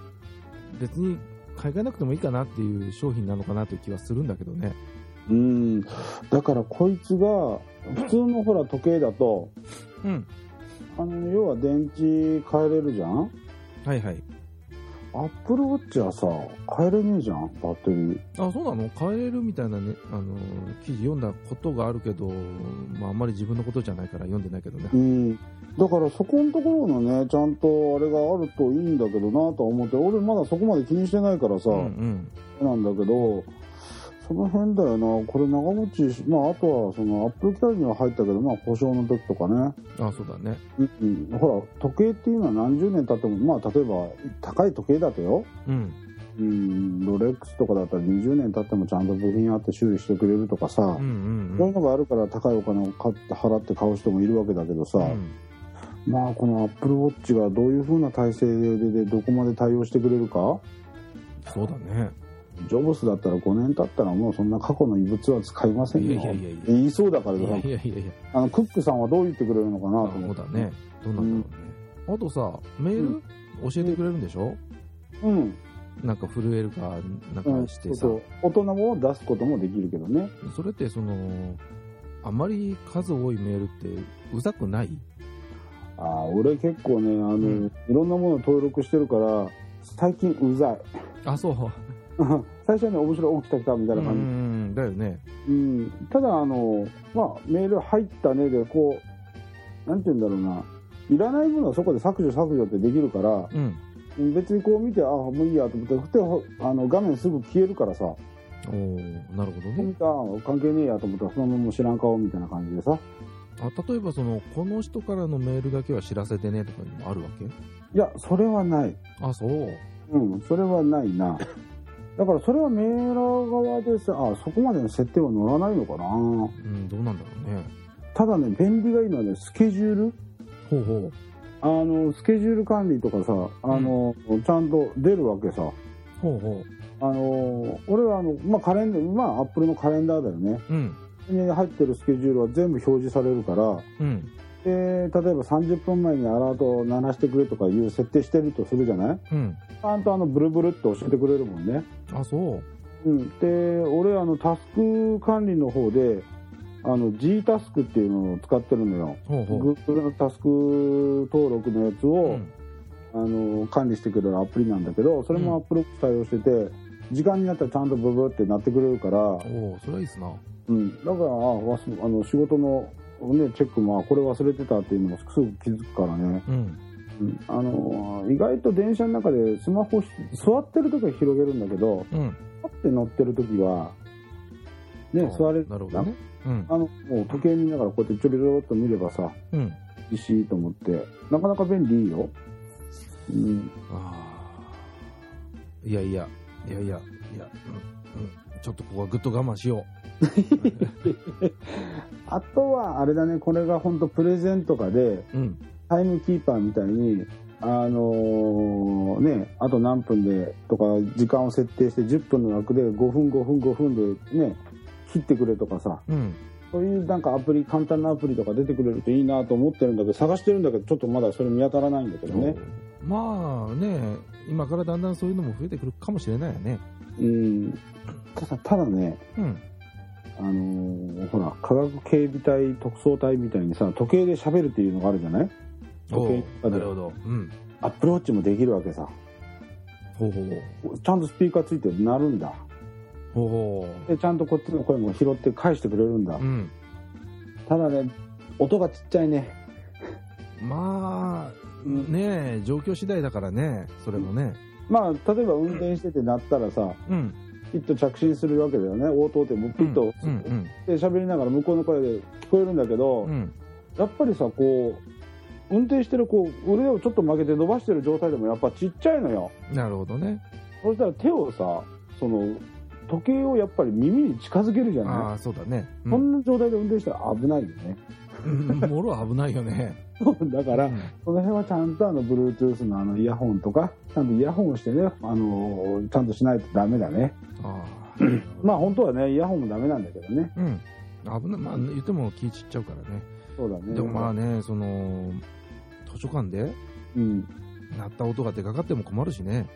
別に買い替えなくてもいいかなっていう商品なのかなという気はするんだけどね。うん。だからこいつが、普通のほら時計だと、うん。あの、要は電池変えれるじゃん？はいはい。アップルウォッチはさ、変えれねえじゃん、バッテリー。あ、そうなの？変えれるみたいなね、あの、記事読んだことがあるけど、まああんまり自分のことじゃないから読んでないけどねう。ん。だからそこのところのね、ちゃんとあれがあるといいんだけどなとは思って、俺まだそこまで気にしてないからさ、うんうん。なんだけど、その辺だよな。これ長持ちし、まああとはその AppleCare には入ったけど、まあ故障の時とかね。あ、そうだね。うん、うん。ほら、時計っていうのは何十年経っても、まあ例えば高い時計だとよ。うん。うん、ロレックスとかだったら20年経ってもちゃんと部品あって修理してくれるとかさ、うんうんそういうのがあるから高いお金を買って払って買う人もいるわけだけどさ、うん。まあこの Apple Watch がどういう風な体制ででどこまで対応してくれるか？そうだね。ジョブスだったら5年経ったらもうそんな過去の遺物は使いませんよ。いやいやいや。いや言いそうだからいやさ。いやいやいや。あのクックさんはどう言ってくれるのかなとあ思って。そうだね。どうなんだろうね。あとさ、メール？教えてくれるんでしょ？うん、なんか震えるか、なんうん、かしてさ。そうそう。大人も出すこともできるけどね。それってその、あまり数多いメールってうざくない？ああ俺結構ねあの、ん。いろんなもの登録してるから最近うざい。あ、そう。最初はね面白いお来た来たみたいな感じ、ん、だよね。うん、ただあの、まあ、メール入ったねでこうなんて言うんだろうないらないものはそこで削除削除ってできるからうん。別にこう見てあもういいやと思ってあの画面すぐ消えるからさおーなるほどね。あ関係ねえやと思ったらそのまま知らん顔みたいな感じでさあ例えばその、この人からのメールだけは知らせてねとかいうのもあるわけ？いやそれはないあ、そう。うんそれはないな だからそれはメーラー側でさあそこまでの設定は乗らないのかなうん、どうなんだろうね。ただね便利がいいのはねスケジュールほうほう。あのスケジュール管理とかさあの、ちゃんと出るわけさほうほあの俺はあの、まあ、カレンダーまあアップルのカレンダーだよねう。うん。に入ってるスケジュールは全部表示されるからうん。で例えば30分前にアラートを鳴らしてくれとかいう設定してるとするじゃない？うん。ちゃんとあのブルブルって教えてくれるもんねあ、そう。うんで俺あのタスク管理の方であの G タスクっていうのを使ってるのよほうほう。Google のタスク登録のやつうを、ん。あの管理してくれるアプリなんだけどそれもアップル対応してて、時間になったらちゃんとブブってなってくれるから、おおそれはいいっすな。うん、だからああの仕事の、ね、チェックもあこれ忘れてたっていうのもすぐ気づくからね、うん。うん、あの意外と電車の中でスマホひ座ってる時は広げるんだけどうん。立って乗ってる時はね座れるなるほどね。うん。あのもう時計見ながらこうやってちょろちょろっと見ればさうん。いいしと思ってなかなか便利いいよ、うん、ああ。いやいや、いやいや、いや、うん。うん。ちょっとここはぐっと我慢しよ あとはあれだねこれが本当プレゼントかでう。うん。タイムキーパーみたいにあのーねあと何分でとか時間を設定して10分の枠で5分5分5分でね切ってくれとかさうん。そういうなんかアプリ簡単なアプリとか出てくれるといいなと思ってるんだけど探してるんだけどちょっとまだそれ見当たらないんだけどねまあね、今からだんだんそういうのも増えてくるかもしれないよね。うんただただねうん。あのーほら科学警備隊特捜隊みたいにさ時計で喋るっていうのがあるじゃない？お時計おなるほど。うん。アップルウォッチもできるわけさほうほう。ちゃんとスピーカーついて鳴るんだほうほでちゃんとこっちの声も拾って返してくれるんだう。うん。ただね音がちっちゃいねまあ、ねえ、状況次第だからね、それもね。まあ例えば運転してて鳴ったらさうん。ピッと着信するわけだよね応答でもピッとうんうんで喋りながら向こうの声で聞こえるんだけど、うん。うん。やっぱりさこう運転してるこう腕をちょっと曲げて伸ばしてる状態でもやっぱちっちゃいのよなるほどね。そしたら手をさその時計をやっぱり耳に近づけるじゃあない？あ、そうだね。うこん。んな状態で運転したら危ないよねうんもろ危ないよね。だから、うんその辺はちゃんとあの Bluetooth のあのイヤホンとかちゃんとイヤホンをしてねあのちゃんとしないとダメだねあ あ。まあ本当はねイヤホンもダメなんだけどねうん。危ない。まあ、言っても気散っちゃうからね。そうだねでもまあね、その、図書館で？うん鳴った音がでかかっても困るしね。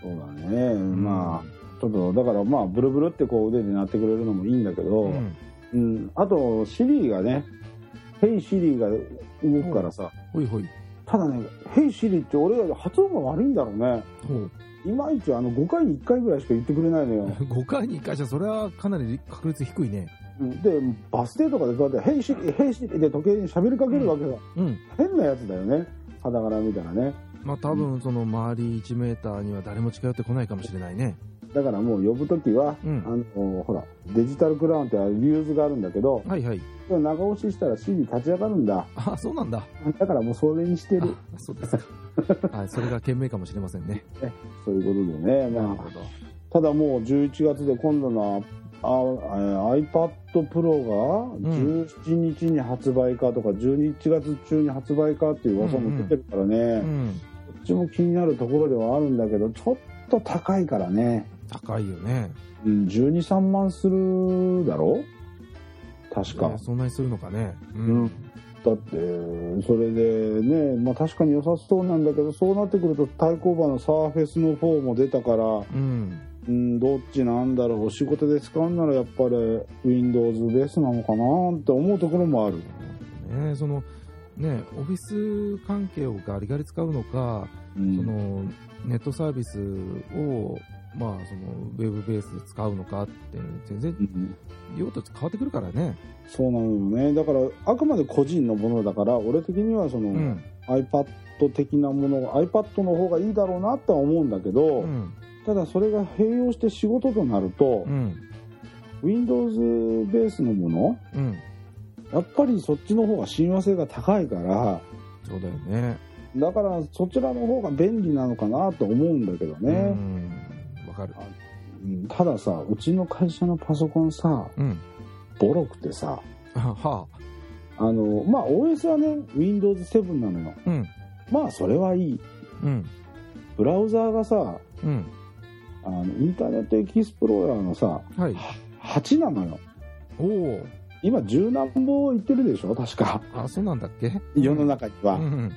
そうだね、まあちょっとだからまあブルブルってこう腕で鳴ってくれるのもいいんだけど、ううんん。あとシリがね「ヘイシリが動くからさ、ほいほい。ただね「ヘイシリって俺が発音が悪いんだろうねほう。いまいちあの5回に1回ぐらいしか言ってくれないのよ、5回に1回じゃ、それはかなり確率低いね。うんでバス停とかでそうやって「ヘイシリヘイシリ」で時計に喋りかけるわけだ、うん。変なやつだよね肌から見たらねまあ多分、その周り1メーターには誰も近寄ってこないかもしれないね。だからもう呼ぶ時は、うんあのほらデジタルクラウンってリューズがあるんだけどはいはい。長押ししたら C に立ち上がるんだあ、そうなんだ。だからもうそれにしてるあそうですか。はい、それが賢明かもしれませんね。そういうことでねまあなるほど。ただもう11月で今度のああ iPad Pro がん17日に発売かとか11月中に発売かっていう噂も出てるからね、うん。こっちも気になるところではあるんだけどちょっと高いからね、高いよね。うん、123万するだろ？確かねそんなにするのかね。ううんん。だってそれでねまあ確かに良さそうなんだけどそうなってくると対抗馬のサーフェスの4も出たからうん。うん、どっちなんだろうお仕事で使うならやっぱり Windows ベースなのかなって思うところもあるねその、ね、オフィス関係をガリガリ使うのか、うんその、ネットサービスを、まそのウェブベースで使うのかって、全然うん用途変わってくるからね。そうなのよねだからあくまで個人のものだから俺的にはその、うん。iPad 的なもの iPad の方がいいだろうなとは思うんだけど、うん。ただそれが併用して仕事となるとう、ん。Windows ベースのものうん。やっぱりそっちの方が親和性が高いからそうだよね。だからそちらの方が便利なのかなと思うんだけどうね、ん。わかる。うんたださうちの会社のパソコンさうん。ボロくてさあはあ。あのまあ OS はね Windows7 なのようん。まあそれはいいうん。ブラウザーがさうん。あのインターネットエキスプローラーのさはい。8なのよおお。今10何本いってるでしょ？確かあ、そうなんだっけ？世の中には、うん。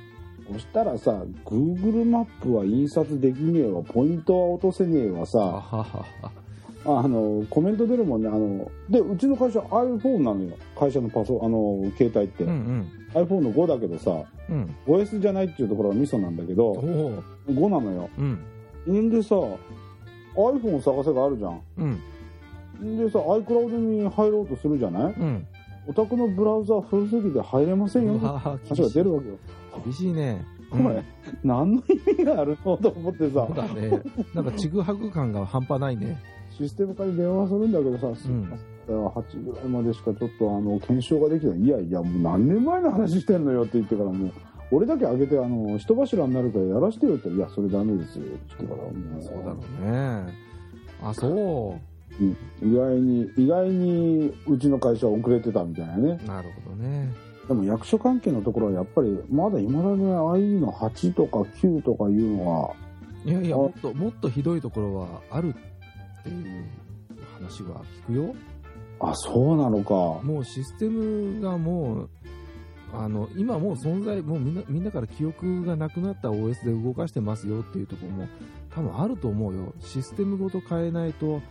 そしたらさ Google マップは印刷できねえわポイントは落とせねえわあさははは。あのコメント出るもんねあのでうちの会社 iPhone なのよ会社のパソあの携帯って、うんうん。iPhone の5だけどさうん。OS じゃないっていうところがミソなんだけおどお。5なのようん。んでさ iPhone 探せがあるじゃんうん。んでさ iCloud に入ろうとするじゃない？うん。お宅のブラウザー古すぎて入れませんようわ話が出るわけよ厳しいね。お前、何の意味があるの？と思ってさそうだね。なんかちぐはぐ感が半端ないね。システム化に電話するんだけどさ、すいません、8ぐらいまでしかちょっとあの検証ができない。いやいや、もう何年前の話してんのよって言ってからもう、俺だけ上げて、あの、人柱になるからやらしてよって言ったら、いや、それダメですよって言ってから、そうだろうね。あ、そう。意外に、意外にうちの会社は遅れてたみたいなね。なるほどね。でも役所関係のところはやっぱり、まだ未だに IE の8とか9とかいうのは、いやいや、あもっと、もっとひどいところはあるっていう話は聞くよ。あ、そうなのか。もうシステムがもう、あの、今もう存在、もうみんな、みんなから記憶がなくなった OS で動かしてますよっていうところも多分あると思うよ。システムごと変えないと、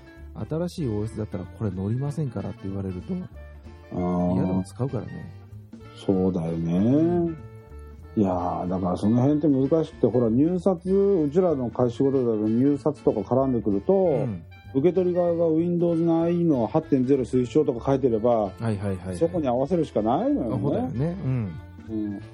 新しい OS だったらこれ乗りませんからって言われると、あ嫌でもー使うからね。そうだよね。いやーだからその辺って難しくて、ほら、入札、うちらの会仕事だと入札とか絡んでくると、うん。受け取り側が Windows の IE の8.0推奨とか書いてれば、はいはいはい、はい。そこに合わせるしかないのよあそうだよね。ね。うん。うん。だ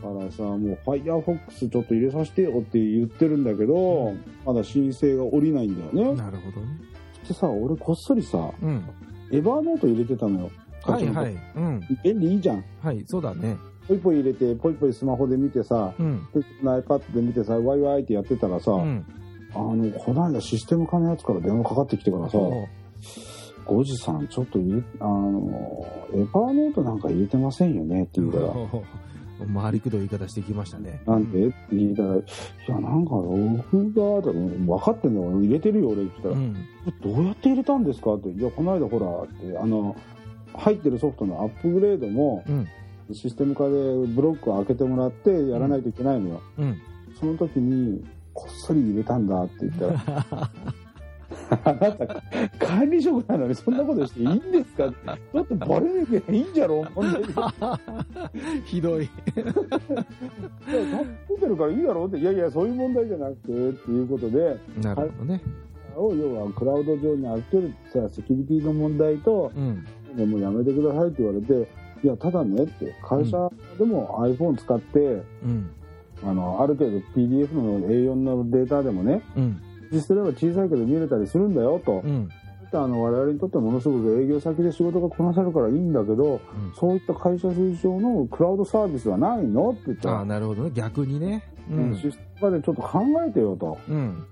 からさ、もう Firefox ちょっと入れさせてよって言ってるんだけど、うんまだ申請が下りないんだよね。なるほどね。でさ、俺こっそりさ、うん。エバーノート入れてたのよ。はいはい。うん。便利いいじゃん。はい、そうだね。ポイポイ入れて、ポイポイスマホで見てさ、うん。で iPad で見てさ、ワイワイってやってたらさ、うん。あの、この間システム化のやつから電話かかってきてからさ、おゴジさん、ちょっとあの、エバーノートなんか入れてませんよねって言うから、回りくどい言い方してきましたね。なんで？って聞いたら、いや、なんか僕が、分かってんの入れてるよ、俺って言ったら、うん。どうやって入れたんですか？って、いや、この間ほら、って、あの、入ってるソフトのアップグレードも、うん。システム化でブロックを開けてもらってやらないといけないのよ。うん。その時に、こっそり入れたんだって言ったら、あなた、管理職なのにそんなことしていいんですかって、ちょっとバレなきゃいいんじゃろ本当に。いや、ひどい。助けてるからいいだろうって、いやいや、そういう問題じゃなくて、っていうことで、なるほどね。を要はクラウド上に預けるさ、セキュリティの問題と、うん。もうやめてくださいって言われて、いや、ただねって、会社でも iPhone 使って、うん。あの、ある程度 PDF の A4 のデータでもね、うん。実すれば小さいけど見れたりするんだよと。うん。あの我々にとってはものすごく営業先で仕事がこなせるからいいんだけど、そういった会社推奨のクラウドサービスはないのって言ったああ、ら、なるほどね。逆にね。ううんん。システム化でちょっと考えてよと。うん。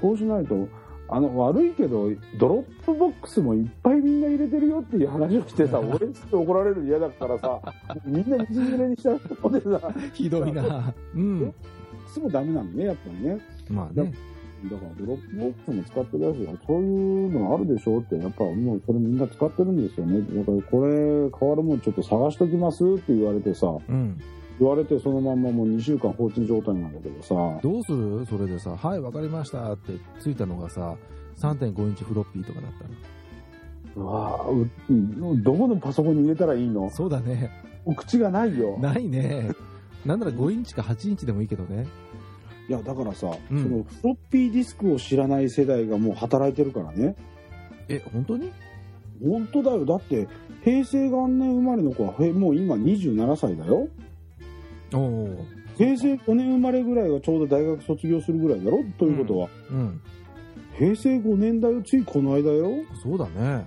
そうしないと、あの、悪いけど、 Dropbox もいっぱいみんな入れてるよっていう話をしてさ、俺っつって怒られるの嫌だからさ、みんな道連れにしちゃうとでさ、ひどいな。うん。いつもダメなのね、やっぱりね。まあね。だから Dropbox も使ってるやつが、そういうのあるでしょって、やっぱもうそれみんな使ってるんですよね。だからこれ変わるもんちょっと探しときますって言われてさ、うん。言われてそのまんまもう2週間放置状態なんだけどさ、どうする？それでさ、はい、わかりましたってついたのがさ、3.5インチフロッピーとかだったら。うわぁううんどこのパソコンに入れたらいいの？そうだね。お口がないよ。ないね。なんなら5インチか8インチでもいいけどね。いやだからさ、うんそのフロッピーディスクを知らない世代がもう働いてるからねえ、本当に？本当だよだって平成元年生まれの子はへもう今27歳だよ。平成5年生まれぐらいがちょうど大学卒業するぐらいだろ？ということは、うん。平成5年だよついこの間よ？そうだね。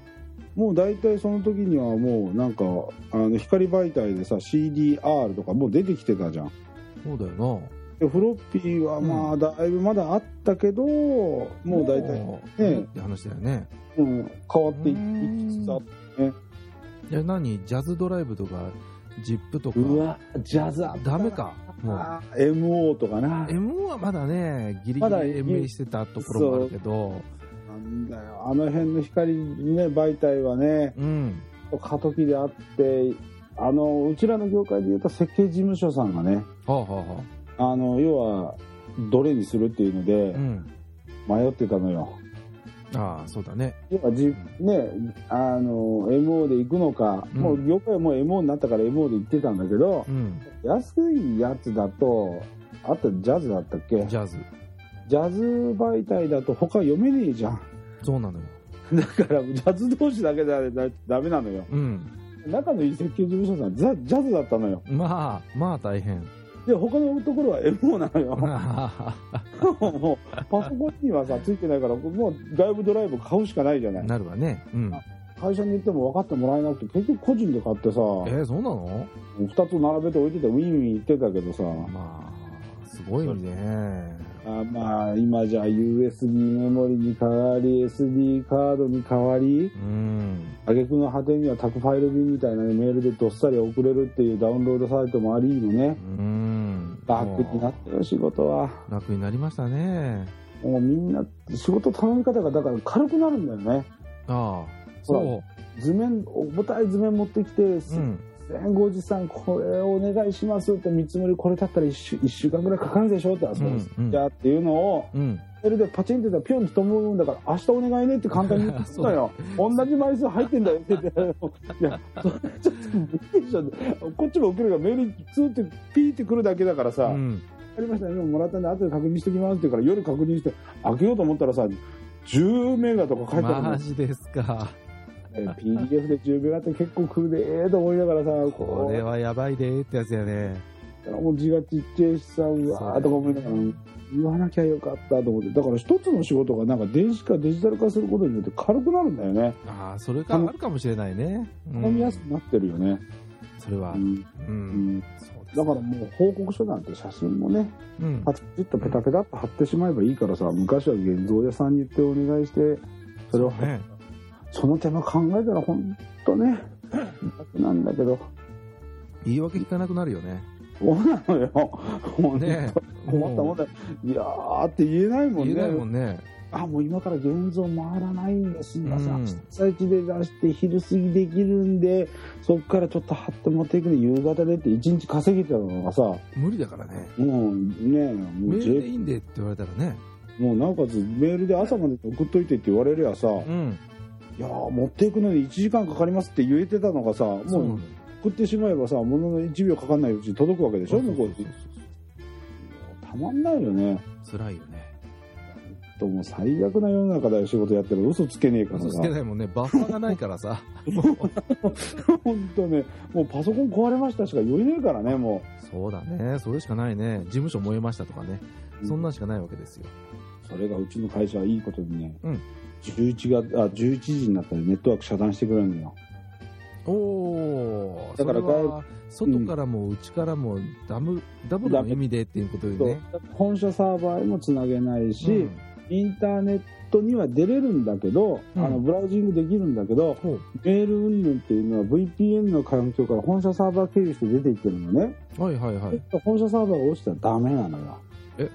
もう大体その時にはもうなんかあの光媒体でさ CDR とかもう出てきてたじゃん。そうだよでフロッピーはまあだいぶまだあったけど、もな。う大体、もうねねって話だよね。うん、変わっていうんきつつあっていや、何？ジャズドライブとか、ジップとか。うわジャズあったなダメか。もう。MO とかな M はまだね、ギリギまだリ延命してたところもあるけど、なんだよあの辺の光ね媒体はねうん。過渡期であってあのうちらの業界でいうと設計事務所さんがねはあはあはあの要はどれにするっていうのあ。でうん。迷ってたのよ。ああ、そうだね。要はじ、ね、あの MO で行くのか、うんもう業界はもう MO になったから MO で行ってたんだけどうん。安いやつだとあとジャズだったっけ？ジャズ。ジャズ媒体だと他読めねえじゃんそうなのよ。だからジャズ同士だけじゃダメなのようん。仲のいい設計事務所さんザ・ジャズだったのよまあ、まあ大変。で他のところは MO なのよ もうパソコンにはさついてないからもう外部ドライブ買うしかないじゃないなるわね。うん。会社に行っても分かってもらえなくて結局個人で買ってさえー、そうなの？2つ並べて置いててウィンウィン言ってたけどさまあ、すごいね。あまあ今じゃ USB メモリに代わり SD カードに代わりうん。挙句の果てには宅ファイル便みたいな、ね、メールでどっさり送れるっていうダウンロードサイトもありのねうん。楽になってる仕事は楽になりましたね。もうみんな仕事頼み方がだから軽くなるんだよねああ、ほそ図面重たい図面持ってきて、う。うん。弁護士さんこれお願いしますって見積もりこれだったら 1, 週一週間ぐらいかかるでしょってあそうです、うんうんじゃあっていうのをうん。それでパチンって言ったらピョンと飛ぶんだから明日お願いねって簡単に言ってたよ同じ枚数入ってんだよって言っていやそれちょっと無理でしょこっちも受けるがメールツーってピーってくるだけだからさ、わうん。かりました今もらったんで後で確認してきますって言うから夜確認して開けようと思ったらさ10メガとか書いてあるのマジですか。えー PDF で10メガって結構来るでええと思いながらさこれはやばいでーってやつやね。もう字がちっちゃいしさ、うわーとか思いながら、言わなきゃよかったと思って、だから一つの仕事がなんか電子化、デジタル化することによって軽くなるんだよね。ああ、それがあるかもしれないね。うん頼みやすくなってるよね。それは。ううん。んうん。だからもう報告書なんて写真もね、うん。パチッとペタペタっと貼ってしまえばいいからさ、昔は現像屋さんに言ってお願いして、それを、ね。その手間考えたら本当ね、楽なんだけど、言い訳聞かなくなるよね。そうなのよ。本当ね困ったもんだよ。いやーって言えないもんね。言えないもんね。あ、もう今から現像回らないんです。皆さうんん、被災地で出して昼過ぎできるんで、そっからちょっと貼って持っていくの夕方でって一日稼げてたのがさ、も無理だからね。うね、もメうールでいいんでって言われたらね。もうなおかつメールで朝まで送っといてって言われりゃさ、うん。いやー持っていくのに1時間かかりますって言えてたのがさ、もう送ってしまえばさ、ものの1秒かかんないうちに届くわけでしょ、向こうに。たまんないよね。辛いよね。ともう最悪な世の中だよ、仕事やってる嘘つけねえからさ嘘つ。けないもんね。バッファーがないからさ。本当ね、もうパソコン壊れましたしか言えねえからね、もそうだね。それしかないね。事務所燃えましたとかね。う。そんなんしかないわけですよ。それがうちの会社はいいことにね、うん11月、あ、11時になったらネットワーク遮断してくれるのよ。おお。だから外からも内からもダブダブルの意味でっていうことでね。本社サーバーへもつなげないし、うんインターネットには出れるんだけど、うんあのブラウジングできるんだけど、メール云々っていうのは VPN の環境から本社サーバー経由して出ていってるのね。はいはいはい。本社サーバーが落ちたらダメなのよ。え、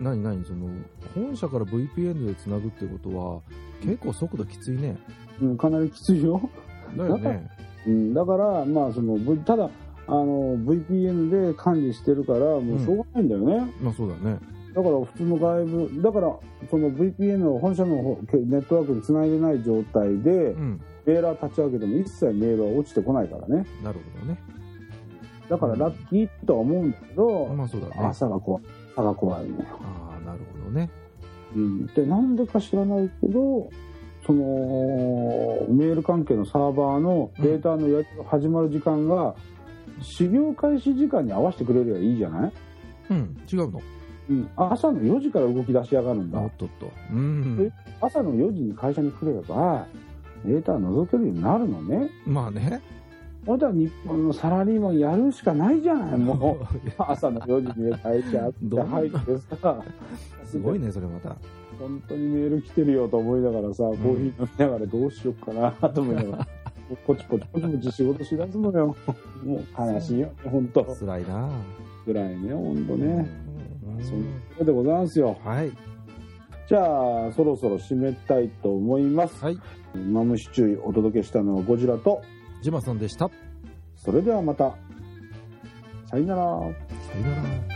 なになにその、本社から VPN でつなぐってことは、結構速度きついね。うん、かなりきついよ。だよね。うん、だから、まあ、その、ただ、あの、VPN で管理してるから、もうしょうがないんだよね。まあそうだね。だから、普通の外部、だから、その VPN を本社の方ネットワークにつないでない状態でう、ん。メーラー立ち上げても一切メールは落ちてこないからね。なるほどね。だから、ラッキーとは思うんだけど、まあそうだね。朝が怖い。差が怖いのよ。ああ、なるほどね。うん。で、なんでか知らないけど、その、メール関係のサーバーのデータのやりが始まる時間が、始業開始時間に合わせてくれればいいじゃない？うん、違うの？うん。朝の4時から動き出しやがるんだおっ。とっと。うん。朝の4時に会社に来れば、データ覗けるようになるのね。まあね。まだ日本のサラリーマンやるしかないじゃない、もう。朝の4時に会社って入ってさ、すごいね、それまた。本当にメール来てるよと思いながらさ、コーヒー飲みながらどうしようかなと思いながら、ポチポチポチポチ仕事しだすのよ。もう悲しいよ、本当。辛いなぐらいね、本当ね。うんそんなことでございますよ。はい。じゃあ、そろそろ締めたいと思います。はい。マムシ注意お届けしたのはゴジラと、ジマさんでした。それではまた。さよなら。さよなら。